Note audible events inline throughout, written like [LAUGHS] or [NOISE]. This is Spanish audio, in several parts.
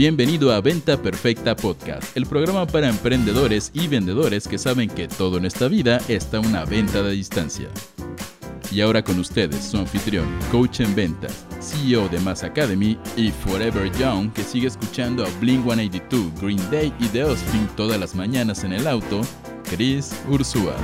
Bienvenido a Venta Perfecta Podcast, el programa para emprendedores y vendedores que saben que todo en esta vida está una venta de distancia. Y ahora con ustedes, su anfitrión, coach en ventas, CEO de Mass Academy y Forever Young, que sigue escuchando a Blink 182, Green Day y The Offspring todas las mañanas en el auto, Chris Ursúa.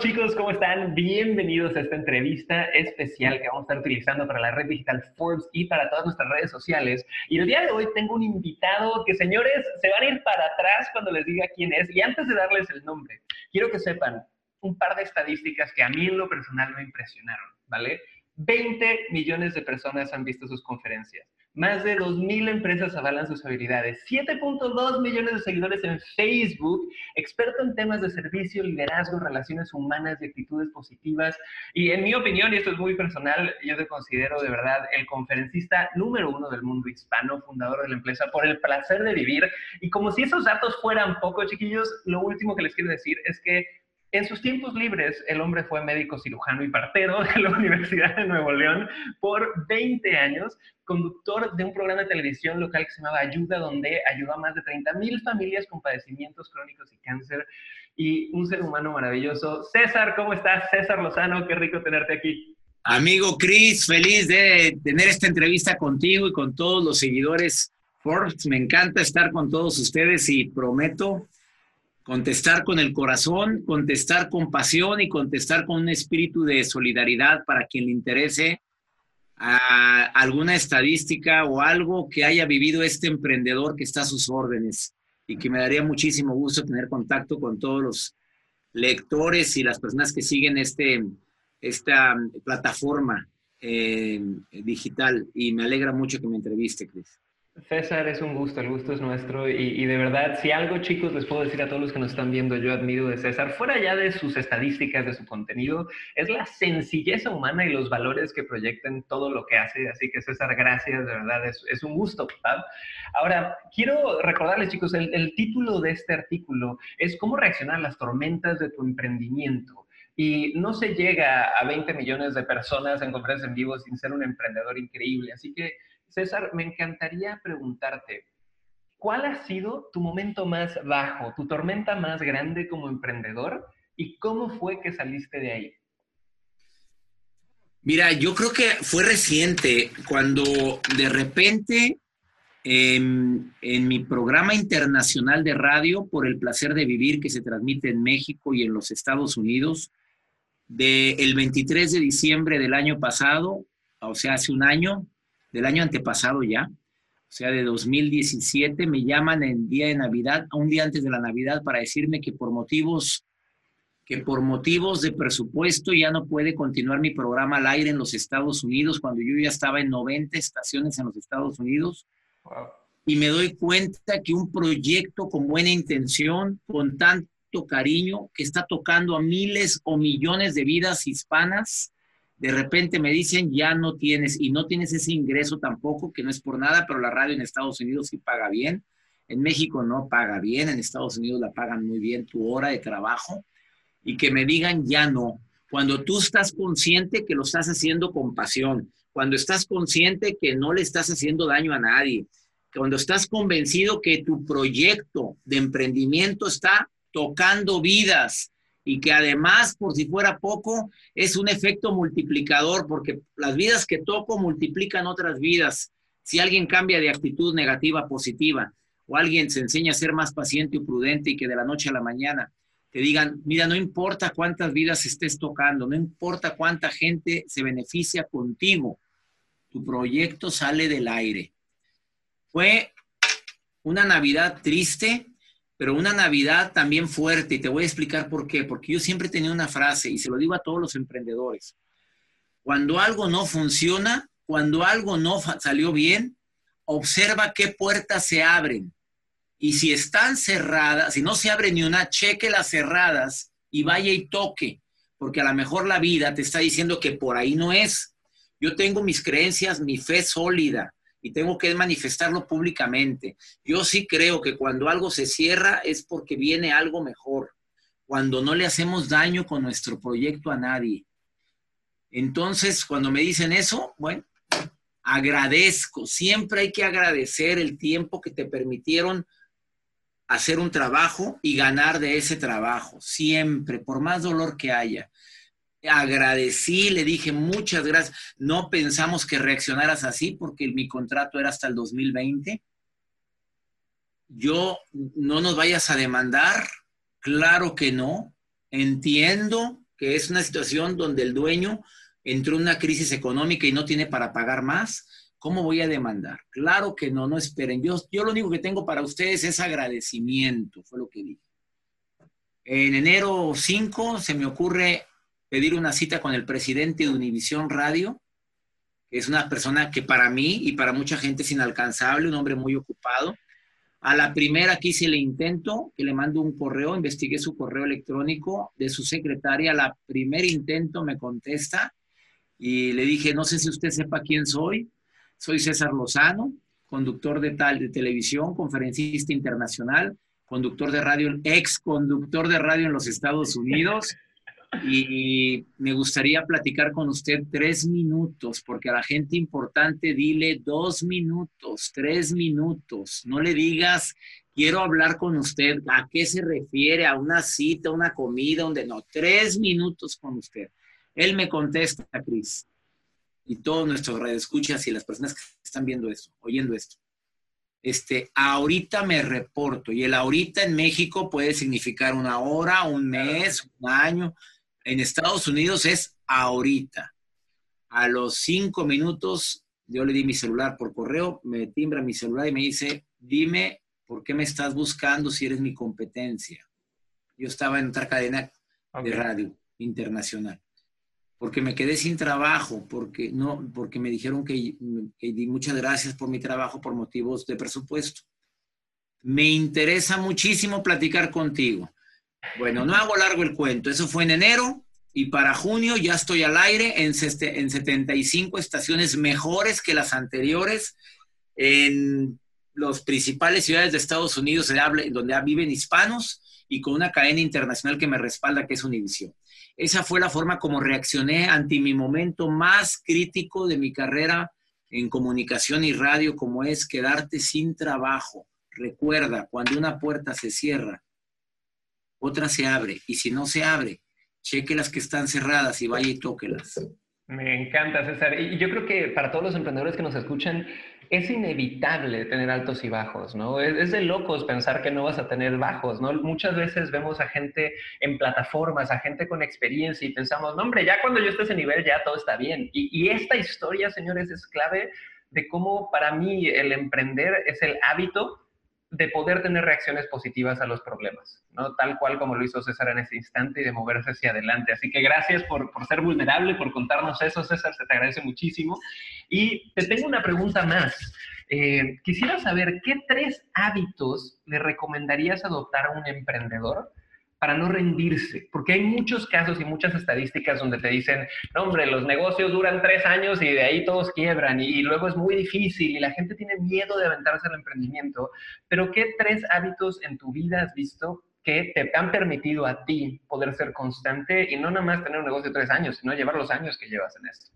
Chicos, ¿cómo están? Bienvenidos a esta entrevista especial que vamos a estar utilizando para la red digital Forbes y para todas nuestras redes sociales. Y el día de hoy tengo un invitado que, señores, se van a ir para atrás cuando les diga quién es. Y antes de darles el nombre, quiero que sepan un par de estadísticas que a mí en lo personal me impresionaron, ¿vale? 20 millones de personas han visto sus conferencias. Más de 2.000 empresas avalan sus habilidades. 7.2 millones de seguidores en Facebook. Experto en temas de servicio, liderazgo, relaciones humanas y actitudes positivas. Y en mi opinión, y esto es muy personal, yo te considero de verdad el conferencista número uno del mundo hispano, fundador de la empresa por el placer de vivir. Y como si esos datos fueran poco, chiquillos, lo último que les quiero decir es que en sus tiempos libres, el hombre fue médico cirujano y partero de la [LAUGHS] Universidad de Nuevo León por 20 años, conductor de un programa de televisión local que se llamaba Ayuda, donde ayudó a más de 30 mil familias con padecimientos crónicos y cáncer, y un ser humano maravilloso. César, ¿cómo estás? César Lozano, qué rico tenerte aquí. Amigo Chris, feliz de tener esta entrevista contigo y con todos los seguidores Forbes. Me encanta estar con todos ustedes y prometo contestar con el corazón, contestar con pasión y contestar con un espíritu de solidaridad para quien le interese a alguna estadística o algo que haya vivido este emprendedor que está a sus órdenes y que me daría muchísimo gusto tener contacto con todos los lectores y las personas que siguen este, esta plataforma eh, digital y me alegra mucho que me entreviste, Cris. César, es un gusto, el gusto es nuestro y, de verdad, si algo chicos les puedo decir a todos los que nos están viendo, yo admiro de César, fuera ya de sus estadísticas, de su contenido, es la sencillez humana y los valores que proyectan todo lo que hace, así que César, gracias, de verdad, es, un gusto. Ahora, quiero recordarles chicos, el, el título de este artículo es cómo reaccionar a las tormentas de tu emprendimiento. Y no se llega a 20 millones de personas en conferencias en vivo sin ser un emprendedor increíble. Así que César, me encantaría preguntarte, ¿cuál ha sido tu momento más bajo, tu tormenta más grande como emprendedor y cómo fue que saliste de ahí? Mira, yo creo que fue reciente, cuando de repente en, mi programa internacional de radio por el placer de vivir que se transmite en México y en los Estados Unidos, del 23 de diciembre del año pasado, o sea, hace un año, del año antepasado ya, o sea, de 2017, me llaman en día de Navidad, un día antes de la Navidad, para decirme que por motivos que por motivos de presupuesto ya no puede continuar mi programa al aire en los Estados Unidos, cuando yo ya estaba en 90 estaciones en los Estados Unidos. Y me doy cuenta que un proyecto con buena intención, con tanto cariño, que está tocando a miles o millones de vidas hispanas, de repente me dicen, ya no tienes, y no tienes ese ingreso tampoco, que no es por nada, pero la radio en Estados Unidos sí paga bien, en México no paga bien, en Estados Unidos la pagan muy bien tu hora de trabajo, y que me digan, ya no. Cuando tú estás consciente que lo estás haciendo con pasión, cuando estás consciente que no le estás haciendo daño a nadie, cuando estás convencido que tu proyecto de emprendimiento está tocando vidas, y que además, por si fuera poco, es un efecto multiplicador, porque las vidas que toco multiplican otras vidas. Si alguien cambia de actitud negativa a positiva, o alguien se enseña a ser más paciente y prudente y que de la noche a la mañana te digan, mira, no importa cuántas vidas estés tocando, no importa cuánta gente se beneficia contigo, tu proyecto sale del aire. Fue una Navidad triste, pero una Navidad también fuerte, y te voy a explicar por qué, porque yo siempre tenía una frase, y se lo digo a todos los emprendedores, cuando algo no funciona, cuando algo no salió bien, observa qué puertas se abren, y si están cerradas, si no se abre ni una, cheque las cerradas y vaya y toque, porque a lo mejor la vida te está diciendo que por ahí no es. Yo tengo mis creencias, mi fe sólida, y tengo que manifestarlo públicamente. Yo sí creo que cuando algo se cierra es porque viene algo mejor, cuando no le hacemos daño con nuestro proyecto a nadie. Entonces, cuando me dicen eso, bueno, Agradezco, siempre hay que agradecer el tiempo que te permitieron hacer un trabajo y ganar de ese trabajo, siempre, por más dolor que haya. Agradecí, le dije muchas gracias. No pensamos que reaccionaras así porque mi contrato era hasta el 2020. Yo, no nos vayas a demandar, claro que no. Entiendo que es una situación donde el dueño entró en una crisis económica y no tiene para pagar más, ¿cómo voy a demandar? Claro que no, no esperen. Yo, yo lo único que tengo para ustedes es agradecimiento, fue lo que dije. En enero 5 se me ocurre pedir una cita con el presidente de Univisión Radio, que es una persona que para mí y para mucha gente es inalcanzable, un hombre muy ocupado. A la primera que hice el intento, que le mando un correo, investigué su correo electrónico de su secretaria, la primer intento me contesta y le dije, no sé si usted sepa quién soy. Soy César Lozano, conductor de tal de televisión, conferencista internacional, conductor de radio, ex conductor de radio en los Estados Unidos. Y me gustaría platicar con usted tres minutos, porque a la gente importante dile dos minutos, tres minutos. No le digas, quiero hablar con usted. ¿A qué se refiere? ¿A una cita, una comida? Donde no, tres minutos con usted. Él me contesta, Cris, y todos nuestros radioescuchas y las personas que están viendo esto, oyendo esto. Este, ahorita me reporto, y el ahorita en México puede significar una hora, un mes, un año. En Estados Unidos es ahorita. A los cinco minutos, yo le di mi celular por correo, me timbra mi celular y me dice, dime por qué me estás buscando si eres mi competencia. Yo estaba en otra cadena de radio internacional porque me quedé sin trabajo, porque, no, porque me dijeron que, que di muchas gracias por mi trabajo por motivos de presupuesto. Me interesa muchísimo platicar contigo. Bueno, no hago largo el cuento, eso fue en enero y para junio ya estoy al aire en, en 75 estaciones mejores que las anteriores en las principales ciudades de Estados Unidos donde viven hispanos y con una cadena internacional que me respalda, que es Univision. Esa fue la forma como reaccioné ante mi momento más crítico de mi carrera en comunicación y radio, como es quedarte sin trabajo. Recuerda, cuando una puerta se cierra, otra se abre. Y si no se abre, cheque las que están cerradas y vaya y tóquelas. Me encanta, César. Y yo creo que para todos los emprendedores que nos escuchan, es inevitable tener altos y bajos, ¿no? Es, de locos pensar que no vas a tener bajos, ¿no? Muchas veces vemos a gente en plataformas, a gente con experiencia y pensamos, no, hombre, ya cuando yo esté a ese nivel ya todo está bien. Y, y esta historia, señores, es clave de cómo para mí el emprender es el hábito de poder tener reacciones positivas a los problemas, ¿no? Tal cual como lo hizo César en ese instante y de moverse hacia adelante. Así que gracias por, por, ser vulnerable, por contarnos eso, César, se te agradece muchísimo. Y te tengo una pregunta más. Eh, quisiera saber qué tres hábitos le recomendarías adoptar a un emprendedor para no rendirse, porque hay muchos casos y muchas estadísticas donde te dicen, no, hombre, los negocios duran tres años y de ahí todos quiebran y, luego es muy difícil y la gente tiene miedo de aventarse al emprendimiento, pero ¿qué tres hábitos en tu vida has visto que te han permitido a ti poder ser constante y no nada más tener un negocio de tres años, sino llevar los años que llevas en esto?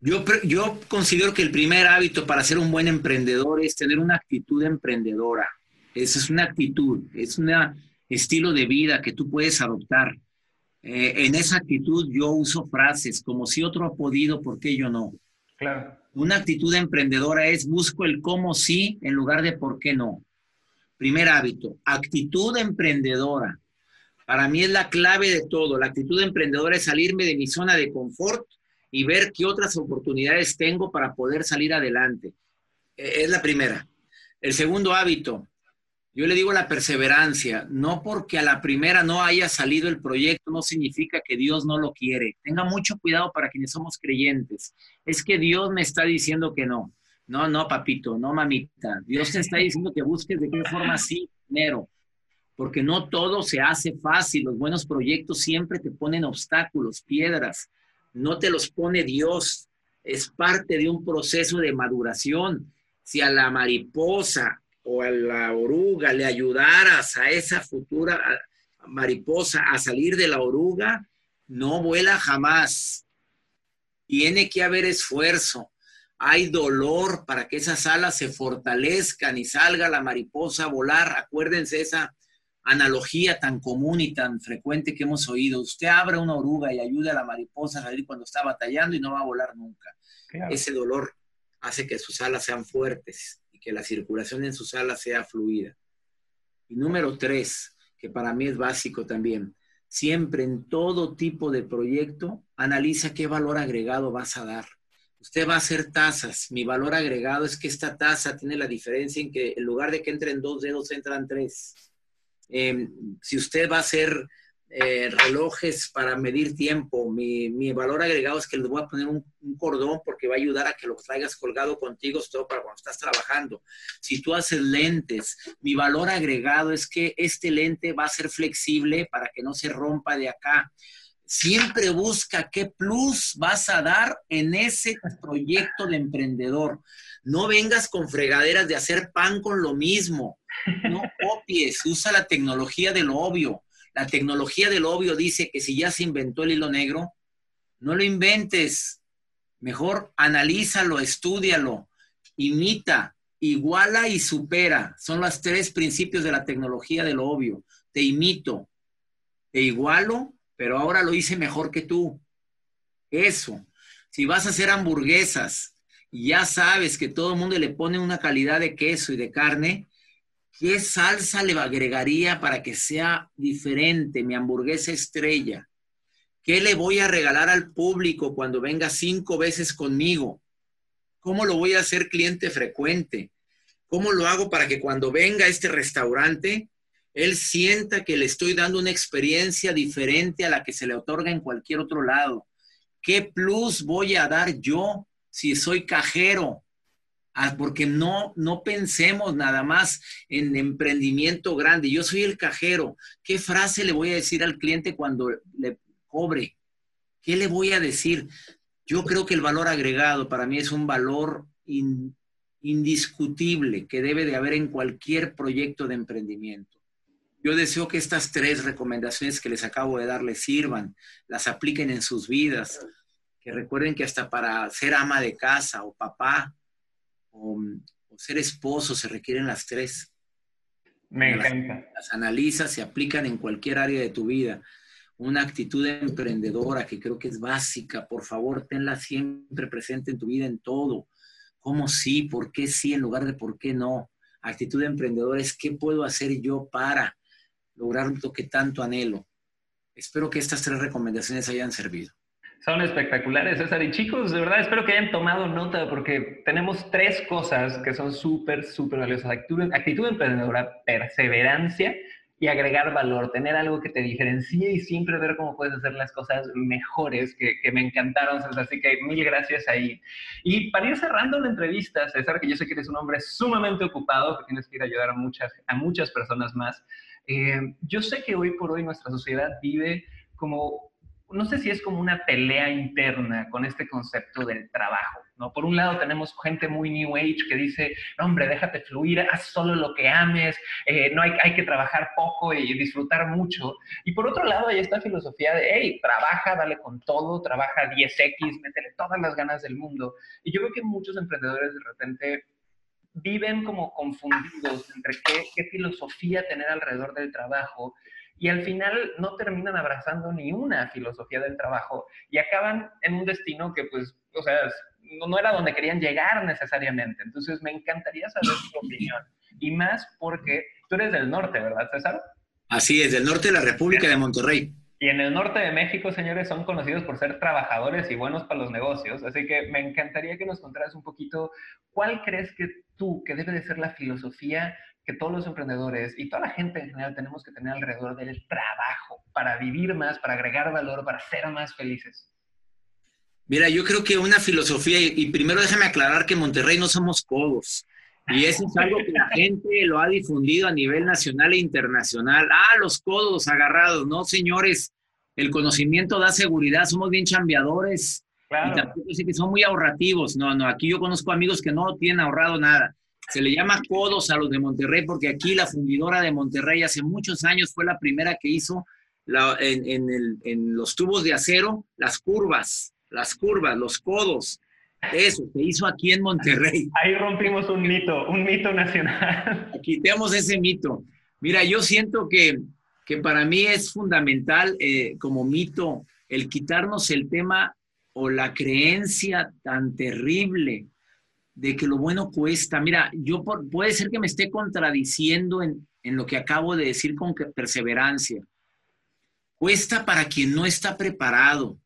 Yo, yo considero que el primer hábito para ser un buen emprendedor es tener una actitud emprendedora esa es una actitud, es un estilo de vida que tú puedes adoptar. Eh, en esa actitud yo uso frases como si otro ha podido, ¿por qué yo no? Claro. Una actitud emprendedora es busco el cómo sí en lugar de por qué no. Primer hábito, actitud emprendedora. Para mí es la clave de todo. La actitud emprendedora es salirme de mi zona de confort y ver qué otras oportunidades tengo para poder salir adelante. E, es la primera. El segundo hábito, yo le digo la perseverancia, no porque a la primera no haya salido el proyecto, no significa que Dios no lo quiere. Tenga mucho cuidado para quienes somos creyentes. Es que Dios me está diciendo que no. No, no, papito, no, mamita. Dios te está diciendo que busques de qué forma sí dinero. Porque no todo se hace fácil. Los buenos proyectos siempre te ponen obstáculos, piedras. No te los pone Dios. Es parte de un proceso de maduración. Si a la mariposa o a la oruga le ayudaras a esa futura mariposa a salir de la oruga, no vuela jamás. Tiene que haber esfuerzo. Hay dolor para que esas alas se fortalezcan y salga la mariposa a volar. Acuérdense esa analogía tan común y tan frecuente que hemos oído. Usted abre una oruga y ayuda a la mariposa a salir cuando está batallando y no va a volar nunca. Ese dolor hace que sus alas sean fuertes que la circulación en sus alas sea fluida. Y número tres, que para mí es básico también, siempre en todo tipo de proyecto, analiza qué valor agregado vas a dar. Usted va a hacer tazas. Mi valor agregado es que esta taza tiene la diferencia en que en lugar de que entren dos dedos, entran tres. Em, si usted va a hacer eh, relojes para medir tiempo. Mi, valor agregado es que les voy a poner un, cordón porque va a ayudar a que lo traigas colgado contigo, todo para cuando estás trabajando. Si tú haces lentes, mi valor agregado es que este lente va a ser flexible para que no se rompa de acá. Siempre busca qué plus vas a dar en ese proyecto de emprendedor. No vengas con fregaderas de hacer pan con lo mismo. No copies, usa la tecnología de lo obvio la tecnología del obvio dice que si ya se inventó el hilo negro, no lo inventes. Mejor analízalo, estudialo, imita, iguala y supera. Son los tres principios de la tecnología del obvio. Te imito, te igualo, pero ahora lo hice mejor que tú. Eso. Si vas a hacer hamburguesas y ya sabes que todo el mundo le pone una calidad de queso y de carne, ¿Qué salsa le agregaría para que sea diferente mi hamburguesa estrella? ¿Qué le voy a regalar al público cuando venga cinco veces conmigo? ¿Cómo lo voy a hacer cliente frecuente? ¿Cómo lo hago para que cuando venga a este restaurante, él sienta que le estoy dando una experiencia diferente a la que se le otorga en cualquier otro lado? ¿Qué plus voy a dar yo si soy cajero? Porque no, no pensemos nada más en emprendimiento grande. Yo soy el cajero. ¿Qué frase le voy a decir al cliente cuando le cobre? ¿Qué le voy a decir? Yo creo que el valor agregado para mí es un valor indiscutible que debe de haber en cualquier proyecto de emprendimiento. Yo deseo que estas tres recomendaciones que les acabo de dar les sirvan, las apliquen en sus vidas, que recuerden que hasta para ser ama de casa o papá o, ser esposo, se requieren las tres. Me encanta. Las, las, analizas, se aplican en cualquier área de tu vida. Una actitud emprendedora que creo que es básica, por favor, tenla siempre presente en tu vida, en todo. ¿Cómo sí? ¿Por qué sí? En lugar de por qué no. Actitud emprendedora es qué puedo hacer yo para lograr lo que tanto anhelo. Espero que estas tres recomendaciones hayan servido. Son espectaculares, César. Y chicos, de verdad espero que hayan tomado nota porque tenemos tres cosas que son súper, súper valiosas. Actitud, actitud emprendedora, perseverancia y agregar valor, tener algo que te diferencie y siempre ver cómo puedes hacer las cosas mejores, que, me encantaron, César. Así que mil gracias ahí. Y para ir cerrando la entrevista, César, que yo sé que eres un hombre sumamente ocupado, que tienes que ir a ayudar a muchas, a muchas personas más. Eh, yo sé que hoy por hoy nuestra sociedad vive como no sé si es como una pelea interna con este concepto del trabajo, ¿no? Por un lado tenemos gente muy New Age que dice, hombre, déjate fluir, haz solo lo que ames, eh, no hay, hay que trabajar poco y disfrutar mucho. Y por otro lado hay esta filosofía de, hey, trabaja, dale con todo, trabaja 10X, métele todas las ganas del mundo. Y yo creo que muchos emprendedores de repente viven como confundidos entre qué, qué filosofía tener alrededor del trabajo y al final no terminan abrazando ni una filosofía del trabajo y acaban en un destino que pues, o sea, no, era donde querían llegar necesariamente. Entonces me encantaría saber tu opinión y más porque tú eres del norte, ¿verdad, César? Así es, del norte de la República de Monterrey. Y en el norte de México, señores, son conocidos por ser trabajadores y buenos para los negocios. Así que me encantaría que nos contaras un poquito cuál crees que tú, que debe de ser la filosofía que todos los emprendedores y toda la gente en general tenemos que tener alrededor del trabajo para vivir más, para agregar valor, para ser más felices? Mira, yo creo que una filosofía, y primero déjame aclarar que en Monterrey no somos codos. Y eso es algo que la [LAUGHS] gente lo ha difundido a nivel nacional e internacional. Ah, los codos agarrados. No, señores, el conocimiento da seguridad, somos bien chambeadores. Y tampoco sé que son muy ahorrativos. No, no, aquí yo conozco amigos que no tienen ahorrado nada. Se le llama codos a los de Monterrey porque aquí la fundidora de Monterrey hace muchos años fue la primera que hizo en, los tubos de acero las curvas. las curvas, los codos. Eso se hizo aquí en Monterrey. Ahí rompimos un mito, un mito nacional. Quitemos ese mito. Mira, yo siento que, que para mí es fundamental eh, como mito el quitarnos el tema o la creencia tan terrible de que lo bueno cuesta. Mira, yo puede ser que me esté contradiciendo en, en lo que acabo de decir con perseverancia. Cuesta para quien no está preparado.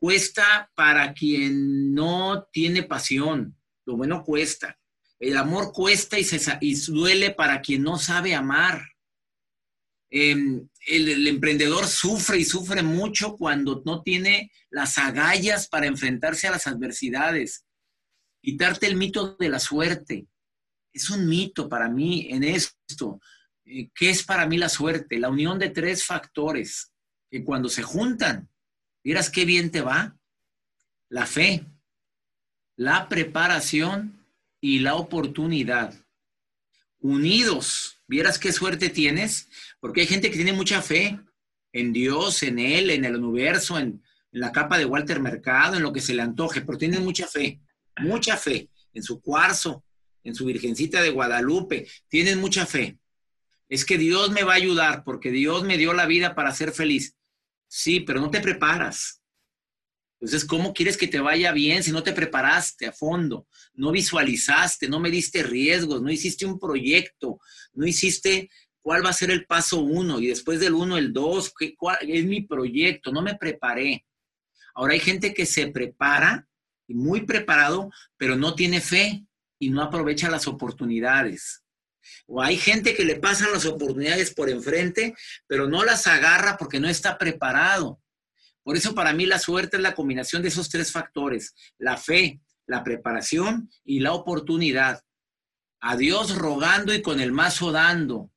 Cuesta para quien no tiene pasión. Lo bueno cuesta. El amor cuesta y, se, y duele para quien no sabe amar. Em, el, emprendedor sufre y sufre mucho cuando no tiene las agallas para enfrentarse a las adversidades. Quitarte el mito de la suerte. Es un mito para mí en esto. Eh, ¿Qué es para mí la suerte? La unión de tres factores que cuando se juntan, vieras qué bien te va. La fe, la preparación y la oportunidad. Unidos, vieras qué suerte tienes, porque hay gente que tiene mucha fe en Dios, en Él, en el universo, en, la capa de Walter Mercado, en lo que se le antoje, pero tienen mucha fe, mucha fe en su cuarzo, en su Virgencita de Guadalupe, tienen mucha fe. Es que Dios me va a ayudar porque Dios me dio la vida para ser feliz. Sí, pero no te preparas. Entonces, ¿cómo quieres que te vaya bien si no te preparaste a fondo? No visualizaste, no me diste riesgos, no hiciste un proyecto, no hiciste cuál va a ser el paso uno y después del uno el dos, cuál es mi proyecto, no me preparé. Ahora hay gente que se prepara muy preparado, pero no tiene fe y no aprovecha las oportunidades. O hay gente que le pasan las oportunidades por enfrente, pero no las agarra porque no está preparado. Por eso para mí la suerte es la combinación de esos tres factores, la fe, la preparación y la oportunidad. A Dios rogando y con el mazo dando.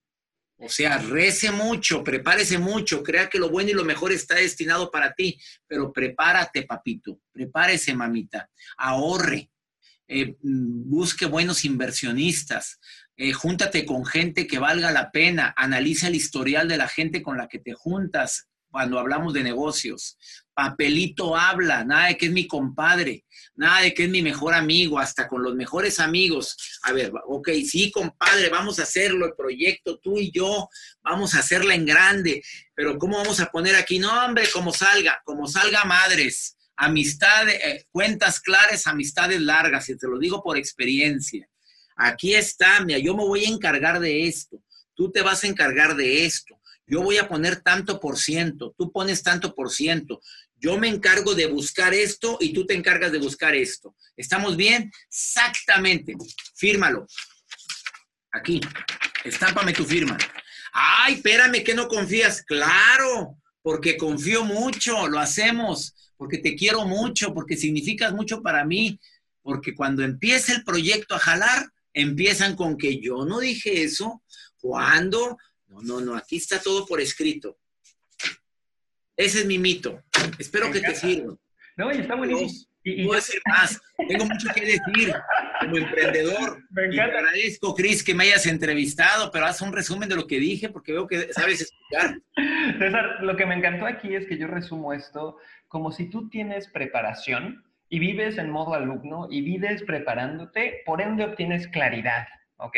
O sea, rece mucho, prepárese mucho, crea que lo bueno y lo mejor está destinado para ti, pero prepárate, papito, prepárese, mamita, ahorre, eh, busque buenos inversionistas, eh, júntate con gente que valga la pena, analiza el historial de la gente con la que te juntas cuando hablamos de negocios. Papelito habla, nada de que es mi compadre, nada de que es mi mejor amigo, hasta con los mejores amigos. A ver, ok, sí, compadre, vamos a hacerlo, el proyecto, tú y yo, vamos a hacerla en grande, pero ¿cómo vamos a poner aquí? No, hombre, como salga, como salga madres, amistades, eh, cuentas claras, amistades largas, y te lo digo por experiencia. Aquí está, mira, yo me voy a encargar de esto, tú te vas a encargar de esto, yo voy a poner tanto por ciento, tú pones tanto por ciento, yo me encargo de buscar esto y tú te encargas de buscar esto. ¿Estamos bien? Exactamente. Fírmalo. Aquí. Estámpame tu firma. Ay, espérame que no confías. Claro, porque confío mucho, lo hacemos, porque te quiero mucho, porque significas mucho para mí, porque cuando empiece el proyecto a jalar, empiezan con que yo no dije eso. ¿Cuándo? No, no, no, aquí está todo por escrito. Ese es mi mito. Espero que te sirva. No, y está buenísimo. Y, puedo decir más. Tengo mucho que decir como emprendedor. [LAUGHS] Me encanta. agradezco, Cris, que me hayas entrevistado, pero haz un resumen de lo que dije porque veo que sabes explicar. [LAUGHS] César, lo que me encantó aquí es que yo resumo esto como si tú tienes preparación y vives en modo alumno y vives preparándote, por ende obtienes claridad. ¿Ok?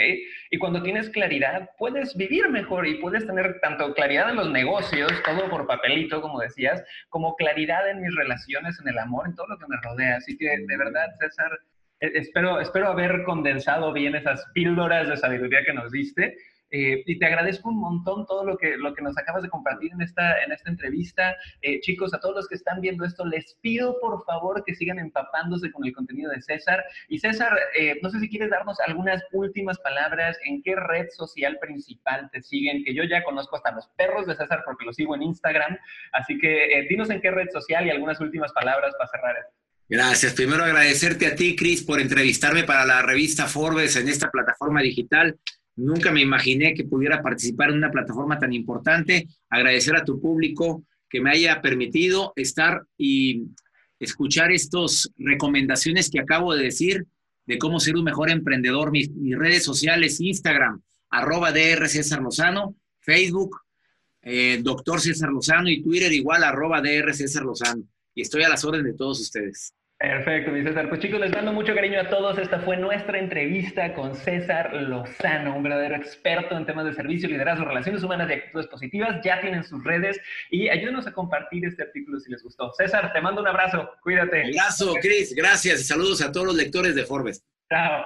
Y cuando tienes claridad, puedes vivir mejor y puedes tener tanto claridad en los negocios, todo por papelito, como decías, como claridad en mis relaciones, en el amor, en todo lo que me rodea. Así que, de verdad, César, e, espero, espero haber condensado bien esas píldoras de sabiduría que nos diste eh, y te agradezco un montón todo lo que, lo que nos acabas de compartir en esta, en esta entrevista. Eh, chicos, a todos los que están viendo esto, les pido por favor que sigan empapándose con el contenido de César. Y César, eh, no sé si quieres darnos algunas últimas palabras, en qué red social principal te siguen, que yo ya conozco hasta los perros de César porque los sigo en Instagram. Así que dinos en qué red social y algunas últimas palabras para cerrar esto. Gracias. Primero agradecerte a ti, Cris, por entrevistarme para la revista Forbes en esta plataforma digital. Nunca me imaginé que pudiera participar en una plataforma tan importante. Agradecer a tu público que me haya permitido estar y escuchar estas recomendaciones que acabo de decir de cómo ser un mejor emprendedor. Mis, redes sociales, Instagram, arroba DR César Lozano, Facebook, eh, doctor César Lozano y Twitter igual, arroba DR César Lozano. y estoy a las órdenes de todos ustedes. Perfecto, mi César. Pues chicos, les mando mucho cariño a todos. Esta fue nuestra entrevista con César Lozano, un verdadero experto en temas de servicio, liderazgo, relaciones humanas y actitudes positivas. Ya tienen sus redes y ayúdenos a compartir este artículo si les gustó. César, te mando un abrazo. Cuídate. Un abrazo, Cris. Gracias y saludos a todos los lectores de Forbes. Chao.